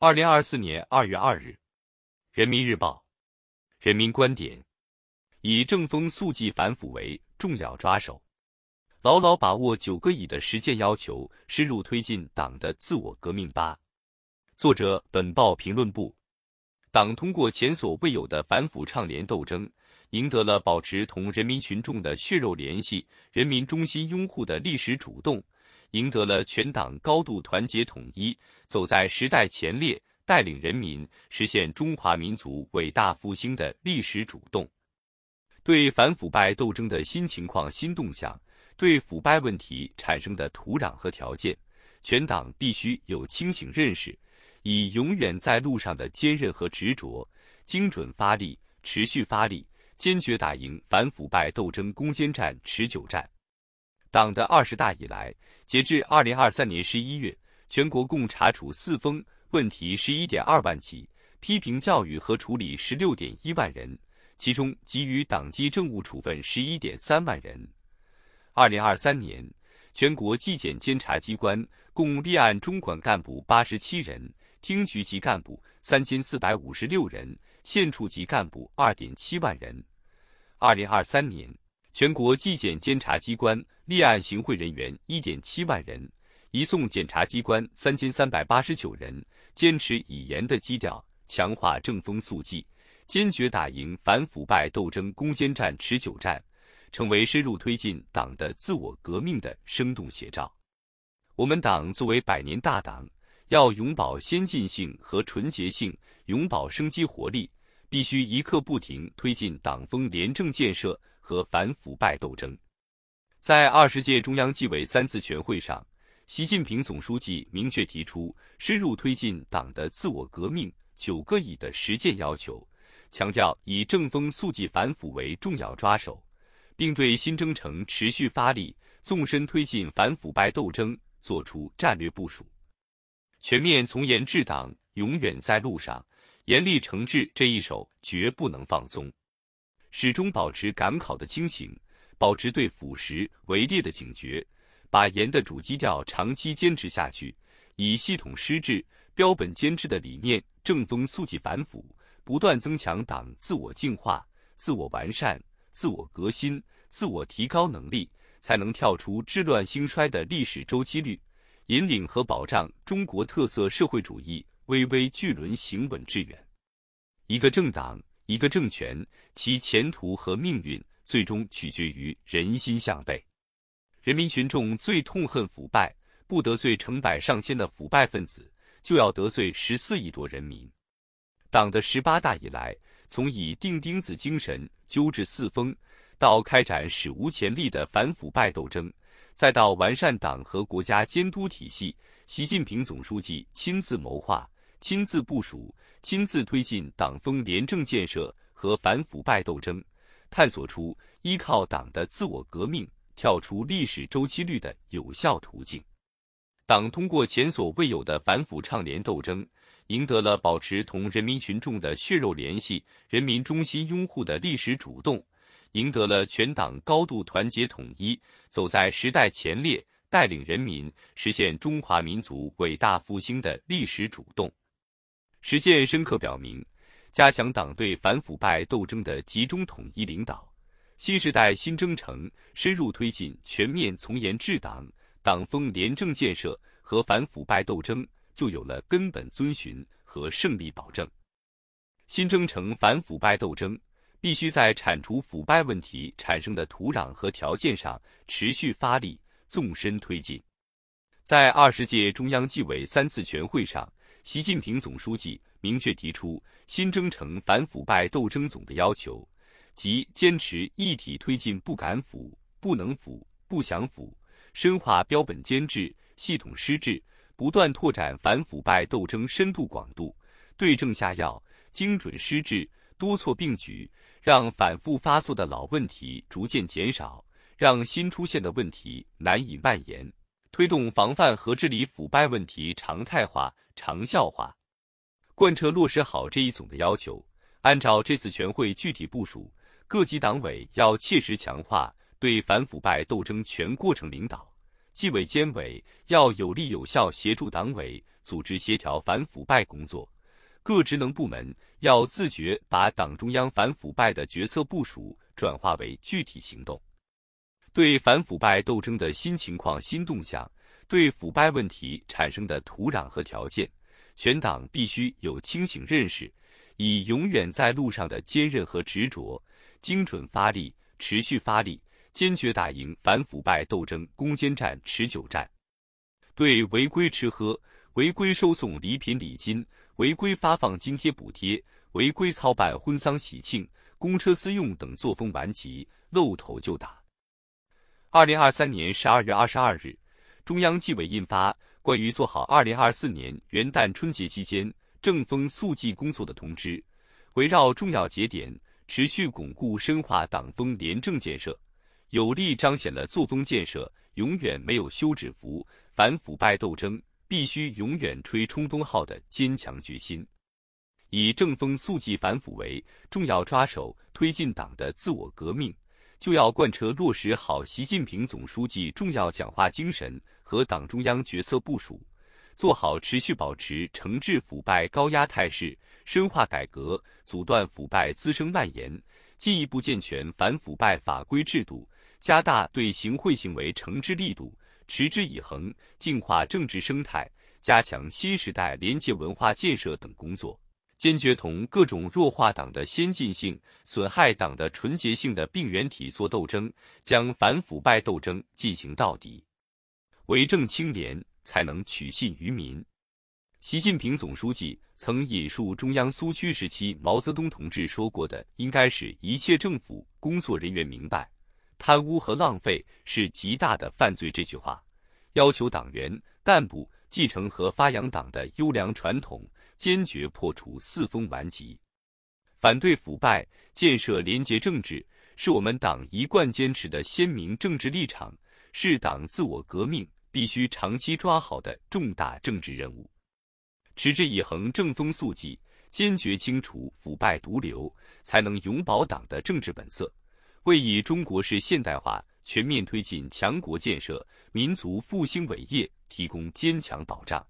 二零二四年二月二日，《人民日报》人民观点：以正风肃纪反腐为重要抓手，牢牢把握九个以的实践要求，深入推进党的自我革命吧。作者：本报评论部。党通过前所未有的反腐倡廉斗争，赢得了保持同人民群众的血肉联系、人民衷心拥护的历史主动，赢得了全党高度团结统一、走在时代前列、带领人民实现中华民族伟大复兴的历史主动。对反腐败斗争的新情况、新动向，对腐败问题产生的土壤和条件，全党必须有清醒认识。以永远在路上的坚韧和执着，精准发力，持续发力，坚决打赢反腐败斗争攻坚战、持久战。党的二十大以来，截至二零二三年十一月，全国共查处四风问题十一点二万起，批评教育和处理十六点一万人，其中给予党纪政务处分十一点三万人。二零二三年，全国纪检监察机关共立案中管干部八十七人。厅局级干部三千四百五十六人，县处级干部二点七万人。二零二三年，全国纪检监察机关立案行贿人员一点七万人，移送检察机关三千三百八十九人。坚持以严的基调，强化正风肃纪，坚决打赢反腐败斗争攻坚战、持久战，成为深入推进党的自我革命的生动写照。我们党作为百年大党。要永葆先进性和纯洁性，永葆生机活力，必须一刻不停推进党风廉政建设和反腐败斗争。在二十届中央纪委三次全会上，习近平总书记明确提出深入推进党的自我革命九个以的实践要求，强调以正风肃纪反腐为重要抓手，并对新征程持续发力、纵深推进反腐败斗争作出战略部署。全面从严治党，永远在路上，严厉惩治这一手绝不能放松，始终保持赶考的清醒，保持对腐蚀围猎的警觉，把严的主基调长期坚持下去，以系统施治、标本兼治的理念，正风肃纪反腐，不断增强党自我净化、自我完善、自我革新、自我提高能力，才能跳出治乱兴衰的历史周期率。引领和保障中国特色社会主义巍巍巨轮行稳致远。一个政党，一个政权，其前途和命运最终取决于人心向背。人民群众最痛恨腐败，不得罪成百上千的腐败分子，就要得罪十四亿多人民。党的十八大以来，从以钉钉子精神纠治四风，到开展史无前例的反腐败斗争。再到完善党和国家监督体系，习近平总书记亲自谋划、亲自部署、亲自推进党风廉政建设和反腐败斗争，探索出依靠党的自我革命跳出历史周期率的有效途径。党通过前所未有的反腐倡廉斗争，赢得了保持同人民群众的血肉联系、人民衷心拥护的历史主动。赢得了全党高度团结统一，走在时代前列，带领人民实现中华民族伟大复兴的历史主动。实践深刻表明，加强党对反腐败斗争的集中统一领导，新时代新征程深入推进全面从严治党、党风廉政建设和反腐败斗争，就有了根本遵循和胜利保证。新征程反腐败斗争。必须在铲除腐败问题产生的土壤和条件上持续发力、纵深推进。在二十届中央纪委三次全会上，习近平总书记明确提出新征程反腐败斗争总的要求，即坚持一体推进不敢腐、不能腐、不想腐，深化标本兼治、系统施治，不断拓展反腐败斗争深度广度，对症下药、精准施治，多措并举。让反复发作的老问题逐渐减少，让新出现的问题难以蔓延，推动防范和治理腐败问题常态化、长效化，贯彻落实好这一总的要求。按照这次全会具体部署，各级党委要切实强化对反腐败斗争全过程领导，纪委监委要有力有效协助党委组织协调反腐败工作。各职能部门要自觉把党中央反腐败的决策部署转化为具体行动。对反腐败斗争的新情况、新动向，对腐败问题产生的土壤和条件，全党必须有清醒认识，以永远在路上的坚韧和执着，精准发力、持续发力，坚决打赢反腐败斗争攻坚战、持久战。对违规吃喝、违规收送礼品礼金、违规发放津贴补贴、违规操办婚丧喜庆、公车私用等作风顽疾，露头就打。二零二三年十二月二十二日，中央纪委印发《关于做好二零二四年元旦春节期间正风肃纪工作的通知》，围绕重要节点，持续巩固深化党风廉政建设，有力彰显了作风建设永远没有休止符、反腐败斗争必须永远吹冲锋号的坚强决心。以正风肃纪反腐为重要抓手，推进党的自我革命。就要贯彻落实好习近平总书记重要讲话精神和党中央决策部署，做好持续保持惩治腐败高压态势、深化改革、阻断腐败滋生蔓延，进一步健全反腐败法规制度，加大对行贿行为惩治力度，持之以恒净化政治生态，加强新时代廉洁文化建设等工作。坚决同各种弱化党的先进性、损害党的纯洁性的病原体作斗争，将反腐败斗争进行到底。为政清廉，才能取信于民。习近平总书记曾引述中央苏区时期毛泽东同志说过的：“应该使一切政府工作人员明白，贪污和浪费是极大的犯罪。”这句话，要求党员干部继承和发扬党的优良传统。坚决破除四风顽疾，反对腐败，建设廉洁政治，是我们党一贯坚持的鲜明政治立场，是党自我革命必须长期抓好的重大政治任务。持之以恒正风肃纪，坚决清除腐败毒瘤，才能永葆党的政治本色，为以中国式现代化全面推进强国建设、民族复兴伟业提供坚强保障。